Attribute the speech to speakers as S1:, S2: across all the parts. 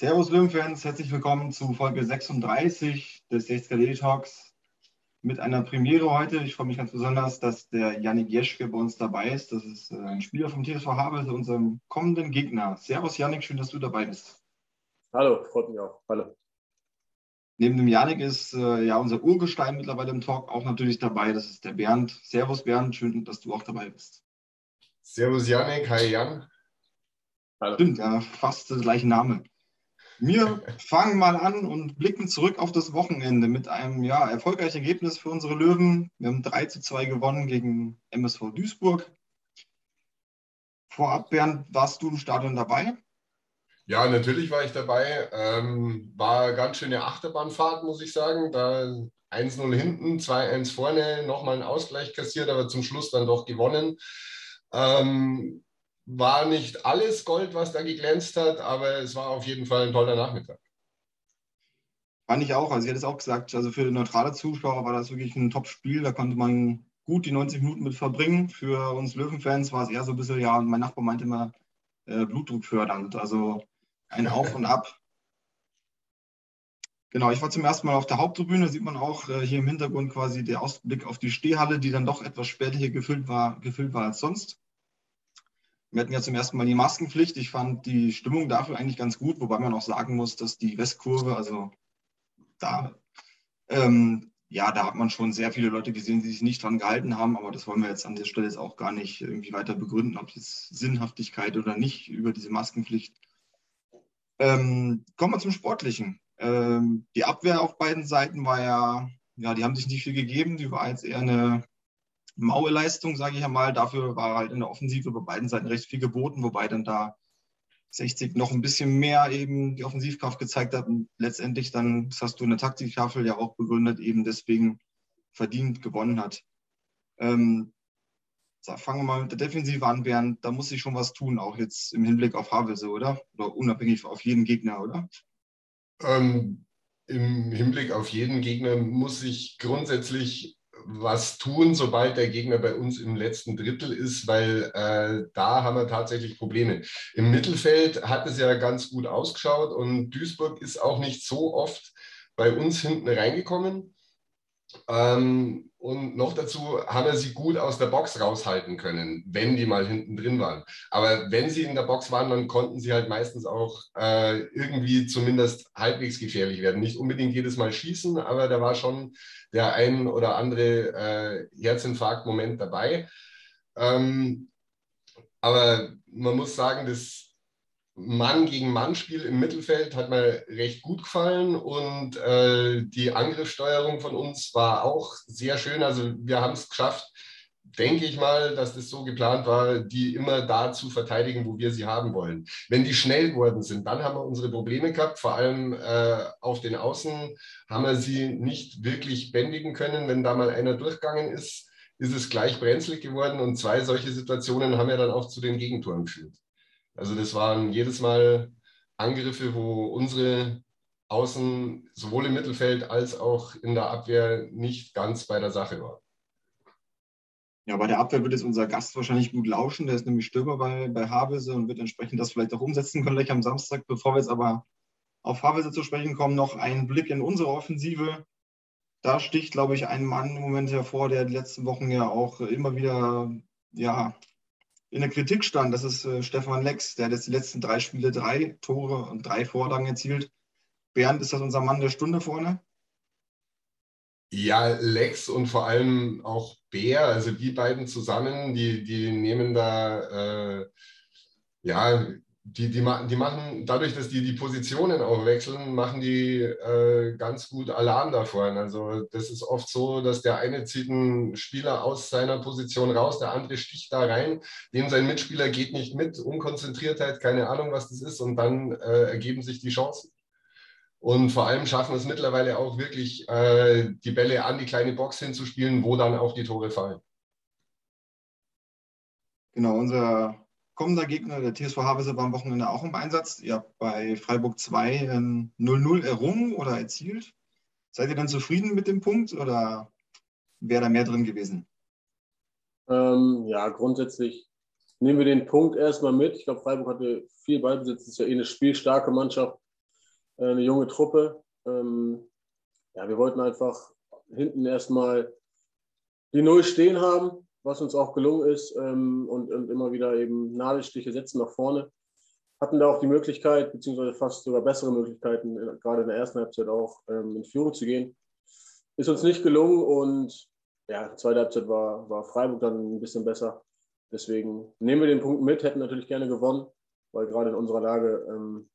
S1: Servus Löwenfans, herzlich willkommen zu Folge 36 des 6KD Talks mit einer Premiere heute. Ich freue mich ganz besonders, dass der Yannick Jeschke bei uns dabei ist. Das ist äh, ein Spieler vom TSV Havelse, unserem kommenden Gegner. Servus Yannick, schön, dass du dabei bist.
S2: Hallo, freut mich auch. Hallo.
S1: Neben dem Yannick ist äh, ja unser Urgestein mittlerweile im Talk auch natürlich dabei. Das ist der Bernd. Servus Bernd, schön, dass du auch dabei bist.
S3: Servus Yannick, hi Jan.
S1: Hallo. Stimmt, ja, fast der gleiche Name. Wir fangen mal an und blicken zurück auf das Wochenende mit einem ja, erfolgreichen Ergebnis für unsere Löwen. Wir haben 3 zu 2 gewonnen gegen MSV Duisburg. Vorab, Bernd, warst du im Stadion dabei?
S3: Ja, natürlich war ich dabei. Ähm, war ganz schöne Achterbahnfahrt, muss ich sagen. Da 1-0 hinten, 2-1 vorne, nochmal einen Ausgleich kassiert, aber zum Schluss dann doch gewonnen. Ähm, war nicht alles Gold, was da geglänzt hat, aber es war auf jeden Fall ein toller Nachmittag.
S1: Fand ich auch. Also ich hätte es auch gesagt, also für neutrale Zuschauer war das wirklich ein Top-Spiel. Da konnte man gut die 90 Minuten mit verbringen. Für uns Löwenfans war es eher so ein bisschen, ja, mein Nachbar meinte immer, äh, Blutdruck fördernd. Also ein Auf und Ab. Genau, ich war zum ersten Mal auf der Haupttribüne. Sieht man auch äh, hier im Hintergrund quasi der Ausblick auf die Stehhalle, die dann doch etwas später hier gefüllt war, gefüllt war als sonst. Wir hatten ja zum ersten Mal die Maskenpflicht. Ich fand die Stimmung dafür eigentlich ganz gut, wobei man auch sagen muss, dass die Westkurve, also da, ähm, ja, da hat man schon sehr viele Leute gesehen, die sich nicht dran gehalten haben, aber das wollen wir jetzt an der Stelle jetzt auch gar nicht irgendwie weiter begründen, ob es Sinnhaftigkeit oder nicht über diese Maskenpflicht. Ähm, kommen wir zum Sportlichen. Ähm, die Abwehr auf beiden Seiten war ja, ja, die haben sich nicht viel gegeben, die war jetzt eher eine maue Leistung, sage ich einmal. Dafür war halt in der Offensive bei beiden Seiten recht viel geboten, wobei dann da 60 noch ein bisschen mehr eben die Offensivkraft gezeigt hat und letztendlich dann, das hast du in der Taktiktafel ja auch begründet, eben deswegen verdient gewonnen hat. Ähm, fangen wir mal mit der Defensive an, Bernd. Da muss sich schon was tun, auch jetzt im Hinblick auf Havelse, oder? Oder unabhängig auf jeden Gegner, oder?
S3: Ähm, Im Hinblick auf jeden Gegner muss sich grundsätzlich was tun, sobald der Gegner bei uns im letzten Drittel ist, weil äh, da haben wir tatsächlich Probleme. Im Mittelfeld hat es ja ganz gut ausgeschaut und Duisburg ist auch nicht so oft bei uns hinten reingekommen. Ähm, und noch dazu haben wir sie gut aus der Box raushalten können, wenn die mal hinten drin waren. Aber wenn sie in der Box waren, dann konnten sie halt meistens auch äh, irgendwie zumindest halbwegs gefährlich werden. Nicht unbedingt jedes Mal schießen, aber da war schon der ein oder andere äh, Herzinfarkt-Moment dabei. Ähm, aber man muss sagen, das Mann gegen Mann-Spiel im Mittelfeld hat mir recht gut gefallen und äh, die Angriffssteuerung von uns war auch sehr schön. Also wir haben es geschafft, denke ich mal, dass das so geplant war, die immer da zu verteidigen, wo wir sie haben wollen. Wenn die schnell geworden sind, dann haben wir unsere Probleme gehabt. Vor allem äh, auf den Außen haben wir sie nicht wirklich bändigen können. Wenn da mal einer durchgegangen ist, ist es gleich brenzlig geworden und zwei solche Situationen haben ja dann auch zu den Gegentoren geführt. Also das waren jedes Mal Angriffe, wo unsere Außen sowohl im Mittelfeld als auch in der Abwehr nicht ganz bei der Sache waren.
S1: Ja, bei der Abwehr wird jetzt unser Gast wahrscheinlich gut lauschen. Der ist nämlich Stürmer bei, bei Havelse und wird entsprechend das vielleicht auch umsetzen können gleich am Samstag. Bevor wir jetzt aber auf Havelse zu sprechen kommen, noch ein Blick in unsere Offensive. Da sticht, glaube ich, ein Mann im Moment hervor, der die letzten Wochen ja auch immer wieder ja, in der Kritik stand. Das ist äh, Stefan Lex, der hat jetzt die letzten drei Spiele drei Tore und drei Vorlagen erzielt. Bernd, ist das unser Mann der Stunde vorne?
S3: Ja, Lex und vor allem auch Bär, also die beiden zusammen, die, die nehmen da, äh, ja, die, die, die machen, dadurch, dass die die Positionen auch wechseln, machen die äh, ganz gut Alarm davor. Also das ist oft so, dass der eine zieht einen Spieler aus seiner Position raus, der andere sticht da rein, dem sein Mitspieler geht nicht mit, Unkonzentriertheit, keine Ahnung, was das ist und dann äh, ergeben sich die Chancen. Und vor allem schaffen es mittlerweile auch wirklich, äh, die Bälle an die kleine Box hinzuspielen, wo dann auch die Tore fallen.
S1: Genau, unser kommender Gegner, der TSV Havelse, war am Wochenende auch im Einsatz. Ihr habt bei Freiburg 2 0-0 errungen oder erzielt. Seid ihr dann zufrieden mit dem Punkt oder wäre da mehr drin gewesen?
S2: Ähm, ja, grundsätzlich nehmen wir den Punkt erstmal mit. Ich glaube, Freiburg hatte viel Ballbesitz, ist ja eh eine spielstarke Mannschaft. äh, eine junge Truppe. Ähm, ja, wir wollten einfach hinten erstmal die Null stehen haben, was uns auch gelungen ist ähm, und, und, immer wieder eben Nadelstiche setzen nach vorne. Hatten da auch die Möglichkeit, beziehungsweise fast sogar bessere Möglichkeiten, gerade in der ersten Halbzeit auch ähm, in Führung zu gehen. Ist uns nicht gelungen und ja, zweite Halbzeit war, war Freiburg dann ein bisschen besser. Deswegen nehmen wir den Punkt mit, hätten natürlich gerne gewonnen, weil gerade in unserer Lage ähm,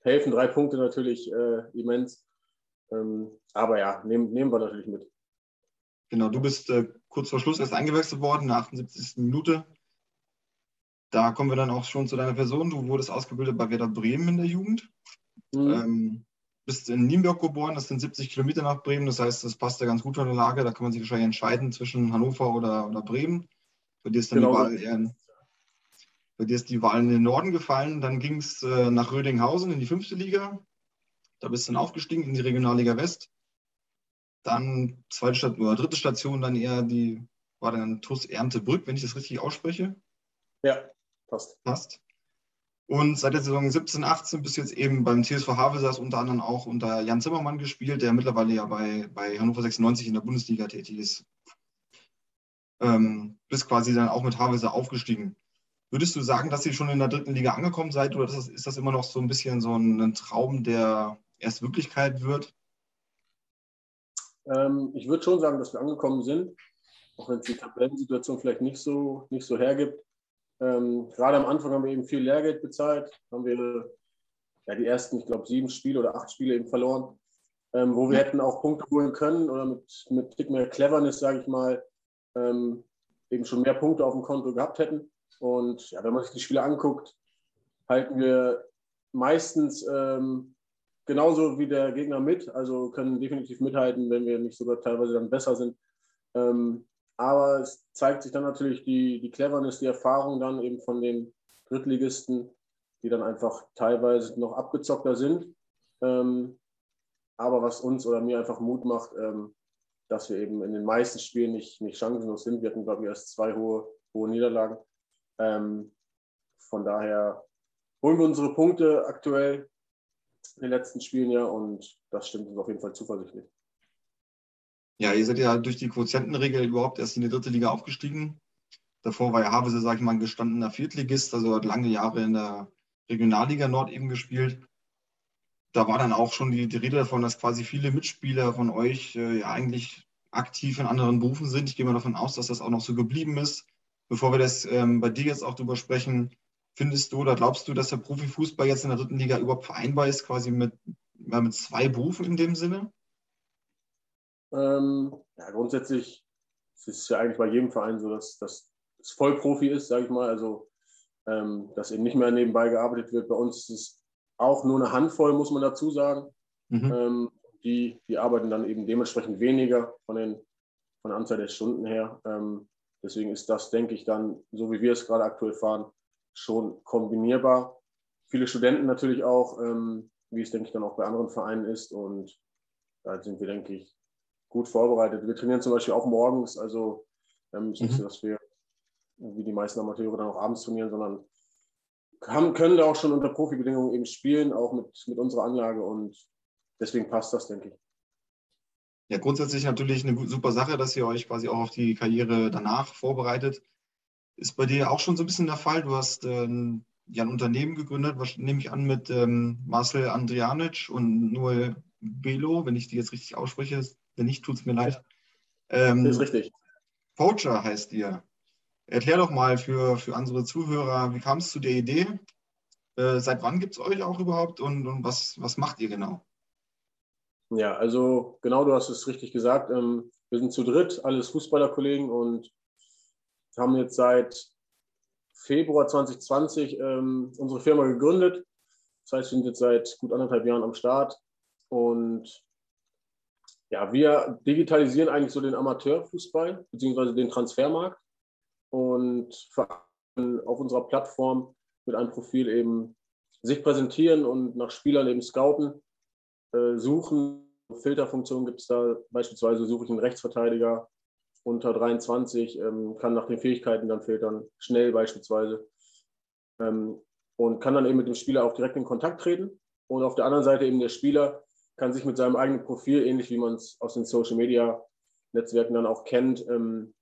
S2: helfen drei Punkte natürlich äh, immens. Ähm, aber ja, nehmen, nehmen wir natürlich mit.
S1: Genau, du bist äh, kurz vor Schluss erst eingewechselt worden, in der 78. Minute. Da kommen wir dann auch schon zu deiner Person. Du wurdest ausgebildet bei Werder Bremen in der Jugend. Mhm. Ähm, bist in Nienburg geboren, das sind 70 Kilometer nach Bremen. Das heißt, das passt ja ganz gut von der Lage. Da kann man sich wahrscheinlich entscheiden zwischen Hannover oder, oder Bremen. Bei dir ist dann genau. die Wahl eher in, bei dir ist die Wahl in den Norden gefallen. Dann ging es äh, nach Rödinghausen in die fünfte Liga. Da bist du dann aufgestiegen in die Regionalliga West. Dann zweite Station oder dritte Station, dann eher die, war dann TUS Erntebrück, wenn ich das richtig ausspreche.
S2: Ja, passt.
S1: Passt. Und seit der Saison 17, 18 bist du jetzt eben beim TSV Havelsas unter anderem auch unter Jan Zimmermann gespielt, der mittlerweile ja bei, bei Hannover 96 in der Bundesliga tätig ist. Ähm, bist quasi dann auch mit Havelse aufgestiegen. Würdest du sagen, dass ihr schon in der dritten Liga angekommen seid oder ist das, ist das immer noch so ein bisschen so ein, Traum, der erst Wirklichkeit wird?
S2: Ähm, ich würde schon sagen, dass wir angekommen sind, auch wenn es die Tabellensituation vielleicht nicht so, nicht so hergibt. Ähm, gerade am Anfang haben wir eben viel Lehrgeld bezahlt, haben wir ja, die ersten, ich glaube, sieben Spiele oder acht Spiele eben verloren, ähm, wo wir hätten auch Punkte holen können oder mit, mit Tick mehr Cleverness, sage ich mal, ähm, eben schon mehr Punkte auf dem Konto gehabt hätten. Und ja, wenn man sich die Spiele anguckt, halten wir meistens ähm, genauso wie der Gegner mit, also können definitiv mithalten, wenn wir nicht sogar teilweise dann besser sind. Ähm, aber es zeigt sich dann natürlich die, die Cleverness, die Erfahrung dann eben von den Drittligisten, die dann einfach teilweise noch abgezockter sind. Ähm, aber was uns oder mir einfach Mut macht, ähm, dass wir eben in den meisten Spielen nicht, nicht chancenlos sind. Wir hatten, glaube ich, erst zwei hohe, hohe Niederlagen. Ähm, von daher holen wir unsere Punkte aktuell in den letzten Spielen ja und das stimmt uns auf jeden Fall zuversichtlich.
S1: Ja, ihr seid ja durch die Quotientenregel überhaupt erst in die dritte Liga aufgestiegen. Davor war ja Havese, sage ich mal, ein gestandener Viertligist, also hat lange Jahre in der Regionalliga Nord eben gespielt da war dann auch schon die, die, Rede davon, dass quasi viele Mitspieler von euch äh, ja eigentlich aktiv in anderen Berufen sind. Ich gehe mal davon aus, dass das auch noch so geblieben ist. Bevor wir das ähm, bei dir jetzt auch drüber sprechen, findest du oder glaubst du, dass der Profifußball jetzt in der dritten Liga überhaupt vereinbar ist, quasi mit, ja, mit zwei Berufen in dem Sinne?
S2: Ähm, ja, grundsätzlich ist es ja eigentlich bei jedem Verein so, dass das Vollprofi ist, sage ich mal. Also, ähm, dass eben nicht mehr nebenbei gearbeitet wird. Bei uns ist es auch nur eine Handvoll, muss man dazu sagen. Mhm. Ähm, die, die arbeiten dann eben dementsprechend weniger von, den, von der Anzahl der Stunden her. Ähm, deswegen ist das, denke ich, dann, so wie wir es gerade aktuell fahren, schon kombinierbar. Viele Studenten natürlich auch, ähm, wie es, denke ich, dann auch bei anderen Vereinen ist. Und da sind wir, denke ich, gut vorbereitet. Wir trainieren zum Beispiel auch morgens. Also ähm, ist nicht mhm. so, dass wir, wie die meisten Amateure, dann auch abends trainieren, sondern haben, können da auch schon unter Profibedingungen eben spielen, auch mit, mit unserer Anlage und deswegen passt das, denke ich.
S1: Ja, grundsätzlich natürlich eine super Sache, dass ihr euch quasi auch auf die Karriere danach vorbereitet. Ist bei dir auch schon so ein bisschen der Fall? Du hast ähm, ja ein Unternehmen gegründet, was nehme ich an, mit ähm, Marcel Andrianic und Noel Belo, wenn ich die jetzt richtig ausspreche. Wenn nicht, tut es mir leid.
S2: Ähm, das ist richtig.
S1: Poacher heißt ihr. Erklär doch mal für, für unsere Zuhörer, wie kam es zu der Idee? Äh, seit wann gibt es euch auch überhaupt und, und was, was macht ihr genau?
S2: Ja, also genau, du hast es richtig gesagt. Ähm, wir sind zu dritt, alles Fußballerkollegen und haben jetzt seit Februar 2020 ähm, unsere Firma gegründet. Das heißt, wir sind jetzt seit gut anderthalb Jahren am Start und ja, wir digitalisieren eigentlich so den Amateurfußball beziehungsweise den Transfermarkt und auf unserer Plattform mit einem Profil eben sich präsentieren und nach Spielern eben scouten, äh, suchen. Filterfunktionen gibt es da beispielsweise, suche ich einen Rechtsverteidiger unter 23, ähm, kann nach den Fähigkeiten dann filtern, schnell beispielsweise. Ähm, und kann dann eben mit dem Spieler auch direkt in Kontakt treten. Und auf der anderen Seite eben der Spieler kann sich mit seinem eigenen Profil, ähnlich wie man es aus den Social Media Netzwerken dann auch kennt, ähm,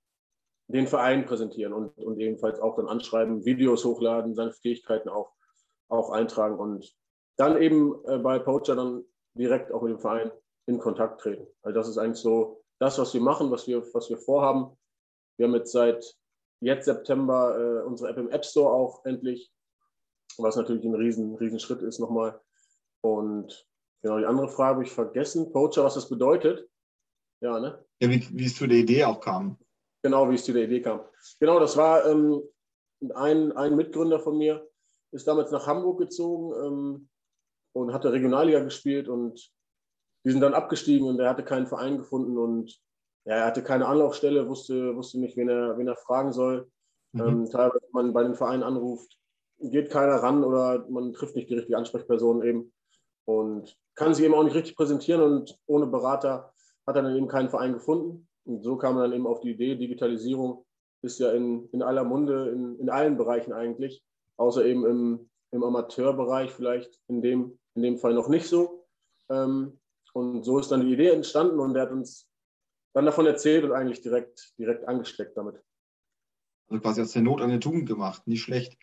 S2: den Verein präsentieren und, und ebenfalls auch dann anschreiben, Videos hochladen, seine Fähigkeiten auch, auch eintragen und dann eben äh, bei Poacher dann direkt auch mit dem Verein in Kontakt treten. Also das ist eigentlich so das, was wir machen, was wir, was wir vorhaben. Wir haben jetzt seit jetzt September äh, unsere App im App Store auch endlich, was natürlich ein riesen, riesen Schritt ist nochmal. Und genau, die andere Frage habe ich vergessen. Poacher, was das bedeutet.
S1: Ja, ne? Ja, wie, wie es zu der Idee auch kam.
S2: Genau, wie es zu der Idee kam. Genau, das war ähm, ein, ein Mitgründer von mir, ist damals nach Hamburg gezogen ähm, und hatte Regionalliga gespielt und die sind dann abgestiegen und er hatte keinen Verein gefunden und ja, er hatte keine Anlaufstelle, wusste, wusste nicht, wen er, wen er fragen soll. Mhm. Ähm, teilweise, wenn man bei den Vereinen anruft, geht keiner ran oder man trifft nicht die richtige Ansprechperson eben und kann sich eben auch nicht richtig präsentieren und ohne Berater hat er dann eben keinen Verein gefunden. Und so kam man dann eben auf die Idee, Digitalisierung ist ja in, in aller Munde, in, in allen Bereichen eigentlich, außer eben im, im Amateurbereich vielleicht in dem, in dem Fall noch nicht so. Ähm, und so ist dann die Idee entstanden und er hat uns dann davon erzählt und eigentlich direkt, direkt angesteckt damit.
S1: Also quasi aus der Not eine Tugend gemacht, nicht schlecht.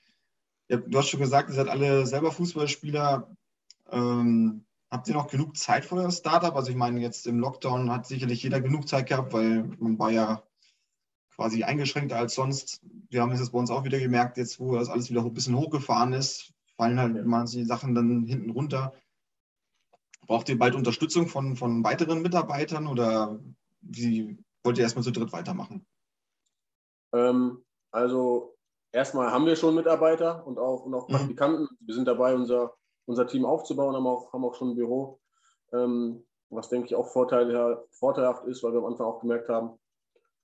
S1: Du hast schon gesagt, ihr seid alle selber Fußballspieler. Ähm, Habt ihr noch genug Zeit für das Startup? Also ich meine, jetzt im Lockdown hat sicherlich jeder genug Zeit gehabt, weil man war ja quasi eingeschränkter als sonst. Wir haben es jetzt bei uns auch wieder gemerkt, jetzt wo das alles wieder ein bisschen hochgefahren ist, fallen halt manche Sachen dann hinten runter. Braucht ihr bald Unterstützung von, von weiteren Mitarbeitern oder wie wollt ihr erstmal zu dritt weitermachen?
S2: Ähm, also erstmal haben wir schon Mitarbeiter und auch, und auch mhm. Praktikanten. Mhm. Wir sind dabei, unser unser Team aufzubauen, haben auch, haben auch schon ein Büro, ähm, was denke ich auch Vorteil, vorteilhaft ist, weil wir am Anfang auch gemerkt haben,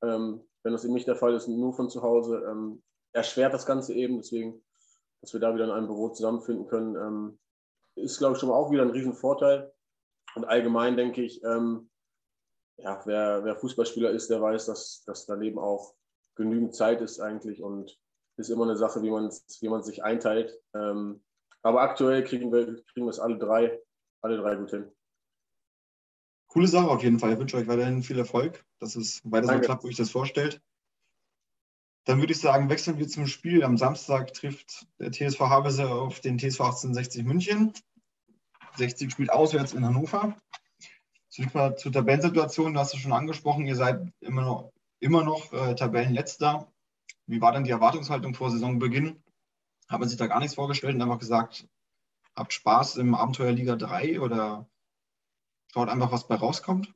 S2: ähm, wenn das eben nicht der Fall ist, nur von zu Hause, ähm, erschwert das Ganze eben. Deswegen, dass wir da wieder in einem Büro zusammenfinden können, ähm, ist, glaube ich, schon mal auch wieder ein Riesenvorteil. Und allgemein denke ich, ähm, ja, wer, wer, Fußballspieler ist, der weiß, dass, dass daneben auch genügend Zeit ist eigentlich und ist immer eine Sache, wie man wie man sich einteilt. Ähm, aber aktuell kriegen wir, kriegen wir es alle drei, alle drei gut hin.
S1: Coole Sache auf jeden Fall. Ich wünsche euch weiterhin viel Erfolg, dass es weiter so klappt, wie ich das vorstellt. Dann würde ich sagen, wechseln wir zum Spiel. Am Samstag trifft der TSV Havelse auf den TSV 1860 München. 60 spielt auswärts in Hannover. Zurück mal zur Tabellensituation. Du hast es schon angesprochen. Ihr seid immer noch, immer noch äh, Tabellenletzter. Wie war denn die Erwartungshaltung vor Saisonbeginn? Hat man sich da gar nichts vorgestellt und einfach gesagt, habt Spaß im Abenteuerliga 3 oder schaut einfach, was bei rauskommt?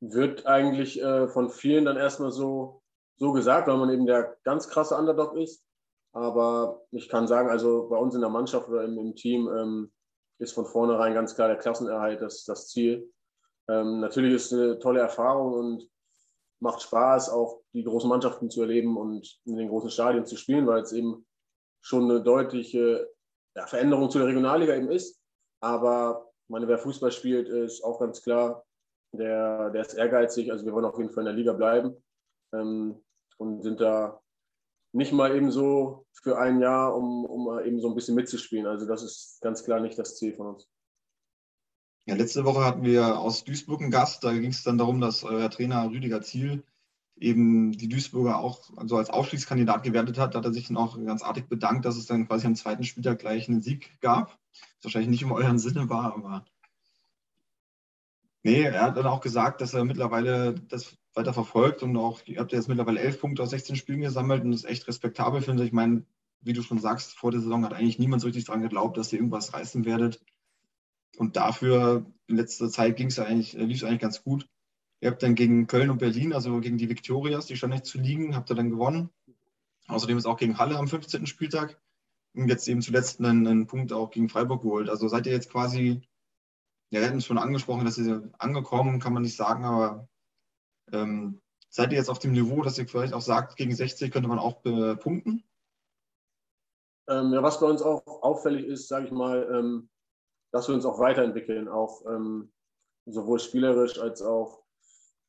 S2: Wird eigentlich äh, von vielen dann erstmal so, so gesagt, weil man eben der ganz krasse Underdog ist. Aber ich kann sagen, also bei uns in der Mannschaft oder im, im Team ähm, ist von vornherein ganz klar der Klassenerhalt das, das Ziel. Ähm, natürlich ist es eine tolle Erfahrung und macht Spaß, auch die großen Mannschaften zu erleben und in den großen Stadien zu spielen, weil es eben schon eine deutliche ja, Veränderung zu der Regionalliga eben ist. Aber meine, wer Fußball spielt, ist auch ganz klar, der, der ist ehrgeizig. Also wir wollen auf jeden Fall in der Liga bleiben ähm, und sind da nicht mal eben so für ein Jahr, um, um eben so ein bisschen mitzuspielen. Also das ist ganz klar nicht das Ziel von uns.
S1: Ja, letzte Woche hatten wir aus Duisburg einen Gast. Da ging es dann darum, dass euer Trainer Rüdiger Ziel eben die Duisburger auch also als Aufstiegskandidat gewertet hat, da hat er sich dann auch ganz artig bedankt, dass es dann quasi am zweiten Spieltag gleich einen Sieg gab. Was wahrscheinlich nicht im euren Sinne war, aber nee, er hat dann auch gesagt, dass er mittlerweile das weiter verfolgt und auch, ihr habt jetzt mittlerweile elf Punkte aus 16 Spielen gesammelt und das ist echt respektabel, finde ich. Ich meine, wie du schon sagst, vor der Saison hat eigentlich niemand so richtig daran geglaubt, dass ihr irgendwas reißen werdet. Und dafür, in letzter Zeit ging es eigentlich, lief es eigentlich ganz gut. Ihr habt dann gegen Köln und Berlin, also gegen die Viktorias, die standen nicht zu liegen, habt ihr dann gewonnen. Außerdem ist auch gegen Halle am 15. Spieltag und jetzt eben zuletzt einen, einen Punkt auch gegen Freiburg geholt. Also seid ihr jetzt quasi, ja, wir hatten es schon angesprochen, dass ihr angekommen, kann man nicht sagen, aber ähm, seid ihr jetzt auf dem Niveau, dass ihr vielleicht auch sagt, gegen 60 könnte man auch äh, punkten?
S2: Ähm, ja, was bei uns auch auffällig ist, sage ich mal, ähm, dass wir uns auch weiterentwickeln, auch ähm, sowohl spielerisch als auch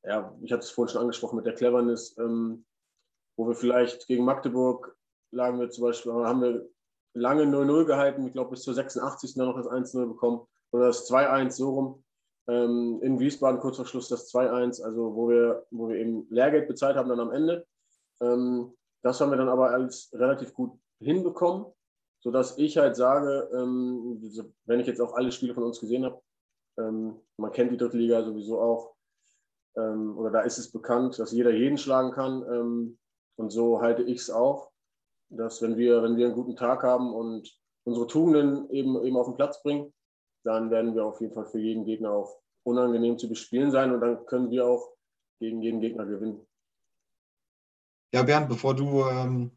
S2: ja, ich hatte es vorhin schon angesprochen mit der Cleverness, ähm, wo wir vielleicht gegen Magdeburg lagen wir zum Beispiel, haben wir lange 0-0 gehalten. Ich glaube, bis zur 86. dann noch das 1-0 bekommen. Oder das 2-1 so rum. Ähm, in Wiesbaden kurz vor Schluss das 2-1, also wo wir, wo wir eben Lehrgeld bezahlt haben dann am Ende. Ähm, das haben wir dann aber als relativ gut hinbekommen, sodass ich halt sage, ähm, wenn ich jetzt auch alle Spiele von uns gesehen habe, ähm, man kennt die dritte Liga sowieso auch, ähm, oder da ist es bekannt, dass jeder jeden schlagen kann. Ähm, und so halte ich es auch, dass wenn wir, wenn wir einen guten Tag haben und unsere Tugenden eben, eben auf den Platz bringen, dann werden wir auf jeden Fall für jeden Gegner auch unangenehm zu bespielen sein und dann können wir auch gegen jeden Gegner gewinnen.
S1: Ja, Bernd, bevor du ähm,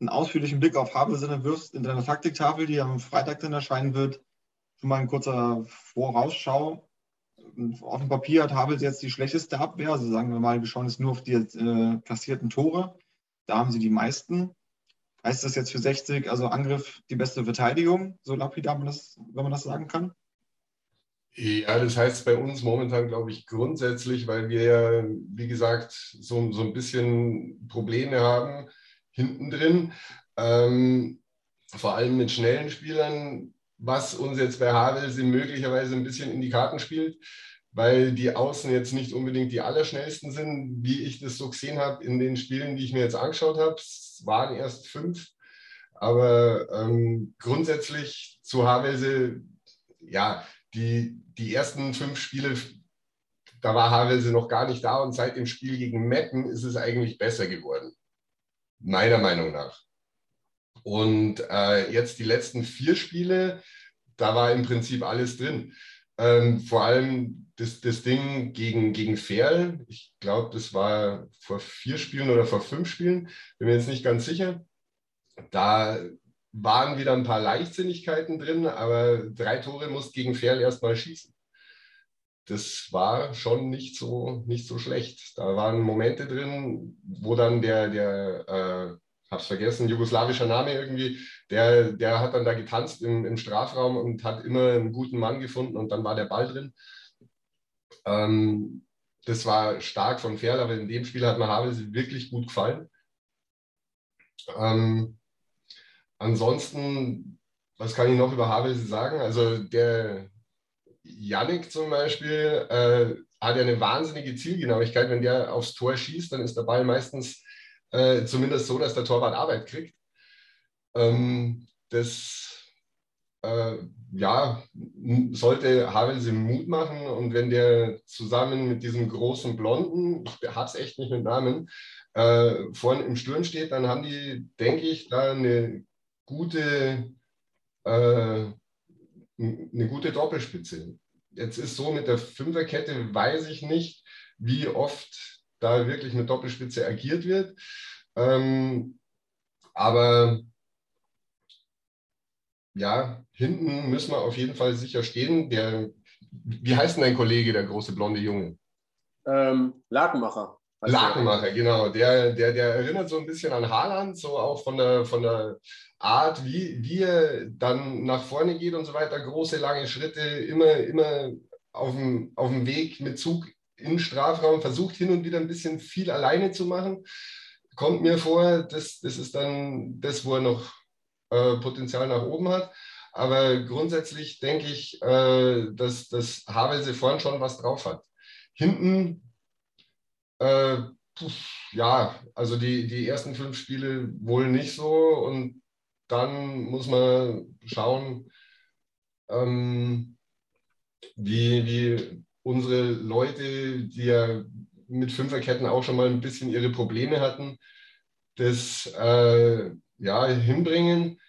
S1: einen ausführlichen Blick auf Havelsinne wirfst in deiner Taktiktafel, die am Freitag dann erscheinen wird, schon mal ein kurzer Vorausschau. Auf dem Papier hat Havels jetzt die schlechteste Abwehr. Also sagen wir mal, wir schauen jetzt nur auf die äh, kassierten Tore. Da haben sie die meisten. Heißt das jetzt für 60, also Angriff die beste Verteidigung, so lapidar, wenn man das sagen kann?
S3: Ja, das heißt bei uns momentan, glaube ich, grundsätzlich, weil wir ja, wie gesagt, so, so ein bisschen Probleme haben hinten drin. Ähm, vor allem mit schnellen Spielern, was uns jetzt bei Havelse möglicherweise ein bisschen in die Karten spielt, weil die Außen jetzt nicht unbedingt die allerschnellsten sind, wie ich das so gesehen habe in den Spielen, die ich mir jetzt angeschaut habe. Es waren erst fünf, aber ähm, grundsätzlich zu Havelse, ja, die, die ersten fünf Spiele, da war Havelse noch gar nicht da und seit dem Spiel gegen Meppen ist es eigentlich besser geworden. Meiner Meinung nach. Und äh, jetzt die letzten vier Spiele, da war im Prinzip alles drin. Ähm, vor allem das, das Ding gegen, gegen Ferl, ich glaube, das war vor vier Spielen oder vor fünf Spielen, bin mir jetzt nicht ganz sicher. Da waren wieder ein paar Leichtsinnigkeiten drin, aber drei Tore musst gegen Ferl erstmal schießen. Das war schon nicht so, nicht so schlecht. Da waren Momente drin, wo dann der, der äh, hab's vergessen, jugoslawischer Name irgendwie, der, der hat dann da getanzt im, im Strafraum und hat immer einen guten Mann gefunden und dann war der Ball drin. Ähm, das war stark von Ferl, aber in dem Spiel hat mir Havels wirklich gut gefallen. Ähm, Ansonsten, was kann ich noch über Havelse sagen? Also der Yannick zum Beispiel äh, hat ja eine wahnsinnige Zielgenauigkeit. Wenn der aufs Tor schießt, dann ist der Ball meistens äh, zumindest so, dass der Torwart Arbeit kriegt. Ähm, das äh, ja, sollte Havelse Mut machen und wenn der zusammen mit diesem großen Blonden, ich habe es echt nicht mit Namen, äh, vorne im Sturm steht, dann haben die, denke ich, da eine gute, äh, eine gute Doppelspitze. Jetzt ist so mit der Fünferkette, weiß ich nicht, wie oft da wirklich mit Doppelspitze agiert wird. Ähm, aber ja, hinten müssen wir auf jeden Fall sicher stehen. Der, wie heißt denn dein Kollege, der große blonde Junge?
S2: Ähm, Lakenmacher.
S3: Lakenmacher, genau. Der, der, der erinnert so ein bisschen an Haaland, so auch von der, von der Art, wie, wie er dann nach vorne geht und so weiter. Große, lange Schritte, immer, immer auf dem, auf dem Weg mit Zug in Strafraum, versucht hin und wieder ein bisschen viel alleine zu machen. Kommt mir vor, das, das ist dann das, wo er noch äh, Potenzial nach oben hat. Aber grundsätzlich denke ich, äh, dass, dass Havelse vorn schon was drauf hat. Hinten äh, ja, also die, die ersten fünf Spiele wohl nicht so und dann muss man schauen, ähm, wie, wie unsere Leute, die ja mit Fünferketten auch schon mal ein bisschen ihre Probleme hatten, das äh, ja, hinbringen,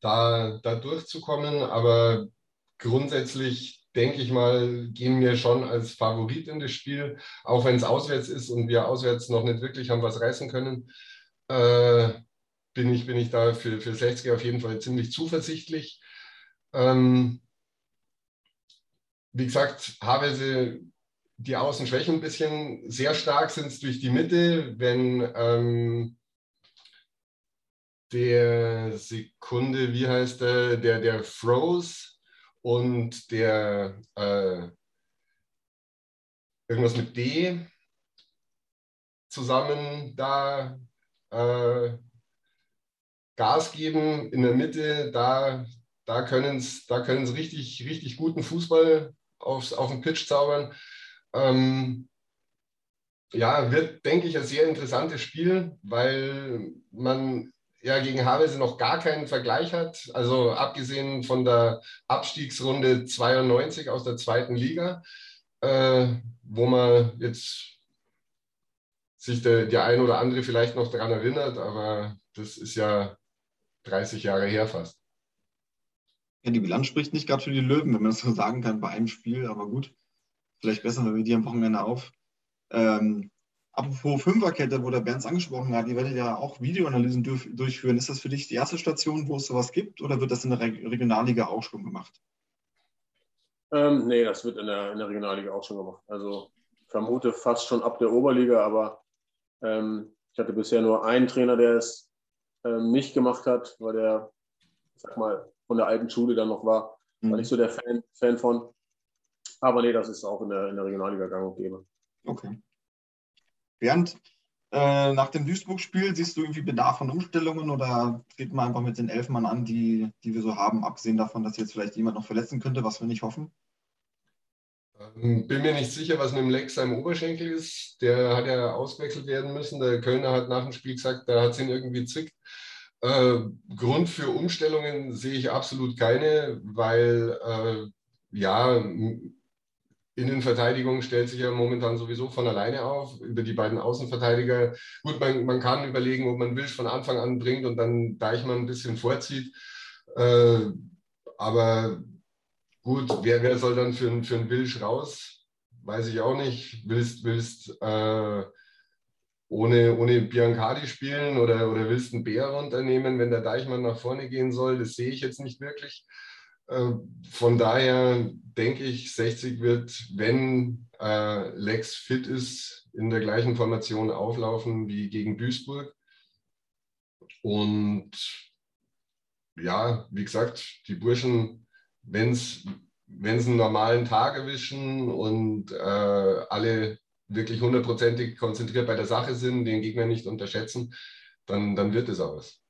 S3: da, da durchzukommen. Aber grundsätzlich denke ich mal, gehen wir schon als Favorit in das Spiel, auch wenn es auswärts ist und wir auswärts noch nicht wirklich haben was reißen können. Äh, bin, ich, bin ich da für, für 60 auf jeden Fall ziemlich zuversichtlich. Ähm, wie gesagt, Havelse, die Außenschwächen ein bisschen sehr stark sind es durch die Mitte, wenn ähm, der Sekunde, wie heißt der, der, der Froze, und der äh, irgendwas mit D zusammen da äh, Gas geben in der Mitte, da, da können es da richtig, richtig guten Fußball aufs, auf den Pitch zaubern. Ähm, ja, wird, denke ich, ein sehr interessantes Spiel, weil man ja gegen Havelse noch gar keinen Vergleich hat. Also abgesehen von der Abstiegsrunde 92 aus der zweiten Liga, äh, wo man jetzt sich der, der ein oder andere vielleicht noch daran erinnert, aber das ist ja 30 Jahre her fast.
S1: Ja, die Bilanz spricht nicht gerade für die Löwen, wenn man das so sagen kann bei einem Spiel, aber gut. Vielleicht besser, wenn wir die am Wochenende auf. Ähm, apropos Fünferkette, wo der Berns angesprochen hat, ihr werdet ja auch Videoanalysen durch, durchführen. Ist das für dich die erste Station, wo es sowas gibt oder wird das in der Regionalliga auch schon gemacht?
S2: Ähm, nee, das wird in der, in der Regionalliga auch schon gemacht. Also vermute fast schon ab der Oberliga, aber ähm, ich hatte bisher nur einen Trainer, der es ähm, nicht gemacht hat, weil der, sag mal, von der alten Schule dann noch war. Mhm. War nicht so der Fan, Fan von. Aber nee, das ist auch in der, in der Regionalliga gang und gäbe.
S1: Okay. Bernd, äh, nach dem Duisburg-Spiel siehst du irgendwie Bedarf an Umstellungen oder geht man einfach mit den elf Mann an, die, die wir so haben, abgesehen davon, dass jetzt vielleicht jemand noch verletzen könnte, was wir nicht hoffen?
S3: Ähm, bin mir nicht sicher, was mit dem Lex seinem Oberschenkel ist. Der hat ja ausgewechselt werden müssen. Der Kölner hat nach dem Spiel gesagt, da hat es ihn irgendwie zickt. Äh, Grund für Umstellungen sehe ich absolut keine, weil äh, ja, Innenverteidigung stellt sich ja momentan sowieso von alleine auf über die beiden Außenverteidiger. Gut, man, man kann überlegen, ob man Wilsch von Anfang an bringt und dann Deichmann ein bisschen vorzieht. Äh, aber gut, wer, wer soll dann für, für einen Wilsch raus? Weiß ich auch nicht. Willst, willst äh, ohne, ohne Biancardi spielen oder, oder willst einen Bär runternehmen, wenn der Deichmann nach vorne gehen soll? Das sehe ich jetzt nicht wirklich. Äh, von daher denke ich, 60 wird, wenn äh, Lex fit ist, in der gleichen Formation auflaufen wie gegen Duisburg. Und ja, wie gesagt, die Burschen, wenn es einen normalen Tag erwischen und äh, alle wirklich hundertprozentig konzentriert bei der Sache sind, den Gegner nicht unterschätzen, dann, dann wird es auch was.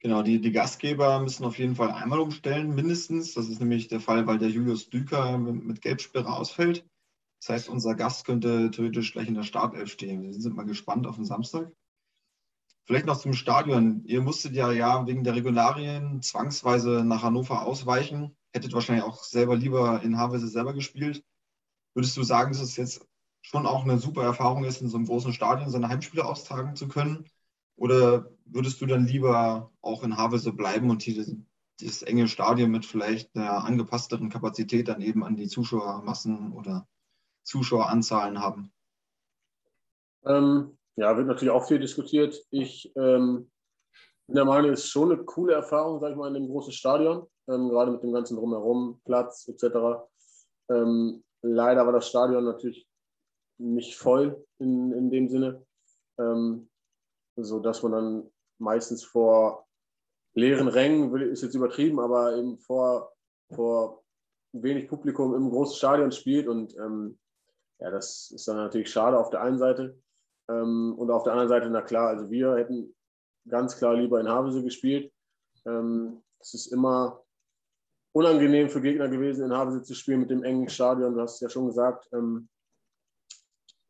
S1: Genau, die, die Gastgeber müssen auf jeden Fall einmal umstellen, mindestens. Das ist nämlich der Fall, weil der Julius Düker mit Gelbsperre ausfällt. Das heißt, unser Gast könnte theoretisch gleich in der Startelf stehen. Wir sind mal gespannt auf den Samstag. Vielleicht noch zum Stadion. Ihr musstet ja, ja wegen der Regularien zwangsweise nach Hannover ausweichen. Hättet wahrscheinlich auch selber lieber in Havelse selber gespielt. Würdest du sagen, dass es jetzt schon auch eine super Erfahrung ist, in so einem großen Stadion seine Heimspiele austragen zu können? Oder würdest du dann lieber auch in Havelse bleiben und dieses, dieses enge Stadion mit vielleicht einer angepassteren Kapazität dann eben an die Zuschauermassen oder Zuschaueranzahlen haben?
S2: Ähm, ja, wird natürlich auch viel diskutiert. Ich ähm, bin der Meinung, es ist schon eine coole Erfahrung, sag ich mal, in dem großen Stadion, ähm, gerade mit dem ganzen Drumherum, Platz etc. Ähm, leider war das Stadion natürlich nicht voll in, in dem Sinne. Ähm, so dass man dann meistens vor leeren Rängen, ist jetzt übertrieben, aber eben vor, vor wenig Publikum im großen Stadion spielt und ähm, ja, das ist dann natürlich schade auf der einen Seite ähm, und auf der anderen Seite, na klar, also wir hätten ganz klar lieber in Havelse gespielt. Ähm, es ist immer unangenehm für Gegner gewesen, in Havelse zu spielen mit dem engen Stadion. Du hast es ja schon gesagt, ähm,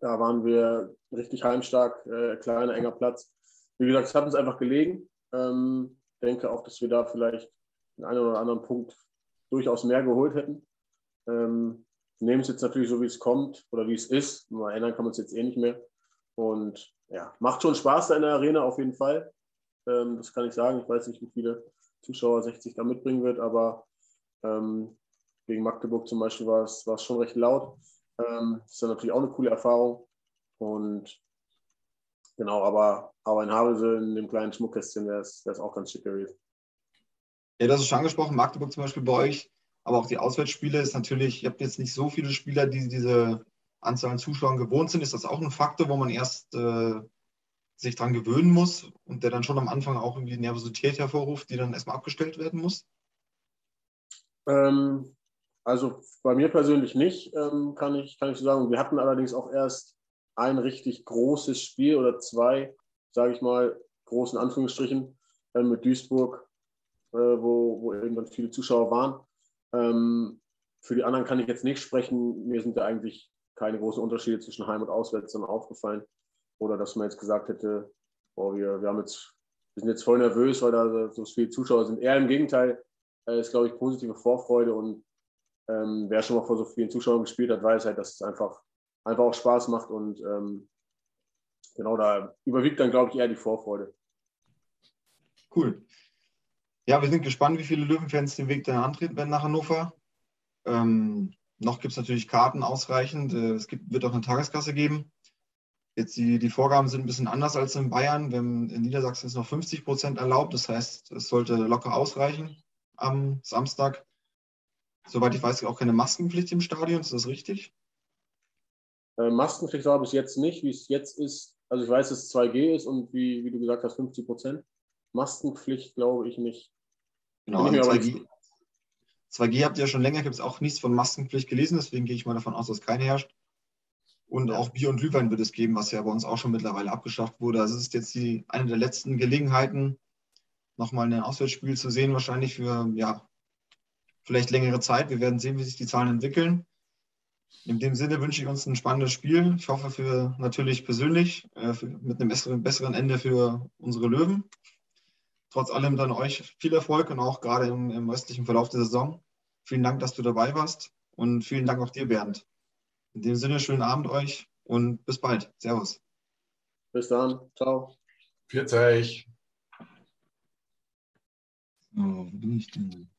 S2: da waren wir richtig heimstark, äh, kleiner, enger Platz wie gesagt, es hat uns einfach gelegen. Ähm, denke auch, dass wir da vielleicht den einen oder anderen Punkt durchaus mehr geholt hätten. Ähm, nehmen es jetzt natürlich so, wie es kommt oder wie es ist. Mal ändern kann man es jetzt eh nicht mehr. Und ja, macht schon Spaß da in der Arena auf jeden Fall. Ähm, das kann ich sagen. Ich weiß nicht, wie viele Zuschauer 60 da mitbringen wird, aber ähm, gegen Magdeburg zum Beispiel war es, war es schon recht laut. Ähm, das ist dann natürlich auch eine coole Erfahrung. Und Genau, aber, aber in Havelse in dem kleinen Schmuckkästchen wäre es auch ganz schick gewesen.
S1: Ja, das ist schon angesprochen, Magdeburg zum Beispiel bei euch, aber auch die Auswärtsspiele ist natürlich, ihr habt jetzt nicht so viele Spieler, die diese Anzahl an Zuschauern gewohnt sind. Ist das auch ein Faktor, wo man erst äh, sich dran gewöhnen muss und der dann schon am Anfang auch irgendwie Nervosität hervorruft, die dann erstmal abgestellt werden muss?
S2: Ähm, also bei mir persönlich nicht, ähm, kann, ich, kann ich sagen. Wir hatten allerdings auch erst ein richtig großes Spiel oder zwei, sage ich mal, großen Anführungsstrichen, äh, mit Duisburg, äh, wo, wo irgendwann viele Zuschauer waren. Ähm, für die anderen kann ich jetzt nicht sprechen. Mir sind da eigentlich keine großen Unterschiede zwischen Heim und Auswärts dann aufgefallen. Oder dass man jetzt gesagt hätte, oh, wir, wir, haben jetzt, wir sind jetzt voll nervös, weil da so viele Zuschauer sind. Eher im Gegenteil, äh, ist, glaube ich, positive Vorfreude und ähm, wer schon mal vor so vielen Zuschauern gespielt hat, weiß halt, dass es einfach, einfach auch Spaß macht und ähm, genau da überwiegt dann, glaube ich, eher die Vorfreude.
S1: Cool. Ja, wir sind gespannt, wie viele Löwenfans den Weg dann antreten werden nach Hannover. Ähm, noch gibt es natürlich Karten ausreichend. Äh, es gibt, wird auch eine Tageskasse geben. Jetzt die, die Vorgaben sind ein bisschen anders als in Bayern. Wenn in Niedersachsen ist noch 50 Prozent erlaubt. Das heißt, es sollte locker ausreichen am Samstag. Soweit ich weiß, auch keine Maskenpflicht im Stadion. Ist das richtig?
S2: Äh, Maskenpflicht war bis jetzt nicht. Wie es jetzt ist, also ich weiß, dass es 2G ist und wie, wie du gesagt hast, 50 Prozent. Maskenpflicht glaube ich nicht.
S1: Genau, also 2G, 2G habt ihr ja schon länger, gibt es auch nichts von Maskenpflicht gelesen, deswegen gehe ich mal davon aus, dass keine herrscht. Und auch Bier und Glühwein wird es geben, was ja bei uns auch schon mittlerweile abgeschafft wurde. Also es ist jetzt die, eine der letzten Gelegenheiten, nochmal ein Auswärtsspiel zu sehen, wahrscheinlich für ja, vielleicht längere Zeit. Wir werden sehen, wie sich die Zahlen entwickeln. In dem Sinne wünsche ich uns ein spannendes Spiel. Ich hoffe für natürlich persönlich, äh, für, mit einem besseren, besseren Ende für unsere Löwen trotz allem dann euch viel Erfolg und auch gerade im, im restlichen Verlauf der Saison. Vielen Dank, dass du dabei warst und vielen Dank auch dir, Bernd. In dem Sinne, schönen Abend euch und bis bald. Servus.
S2: Bis dann. Ciao.
S3: Pfiat euch.
S1: So, wo bin ich denn?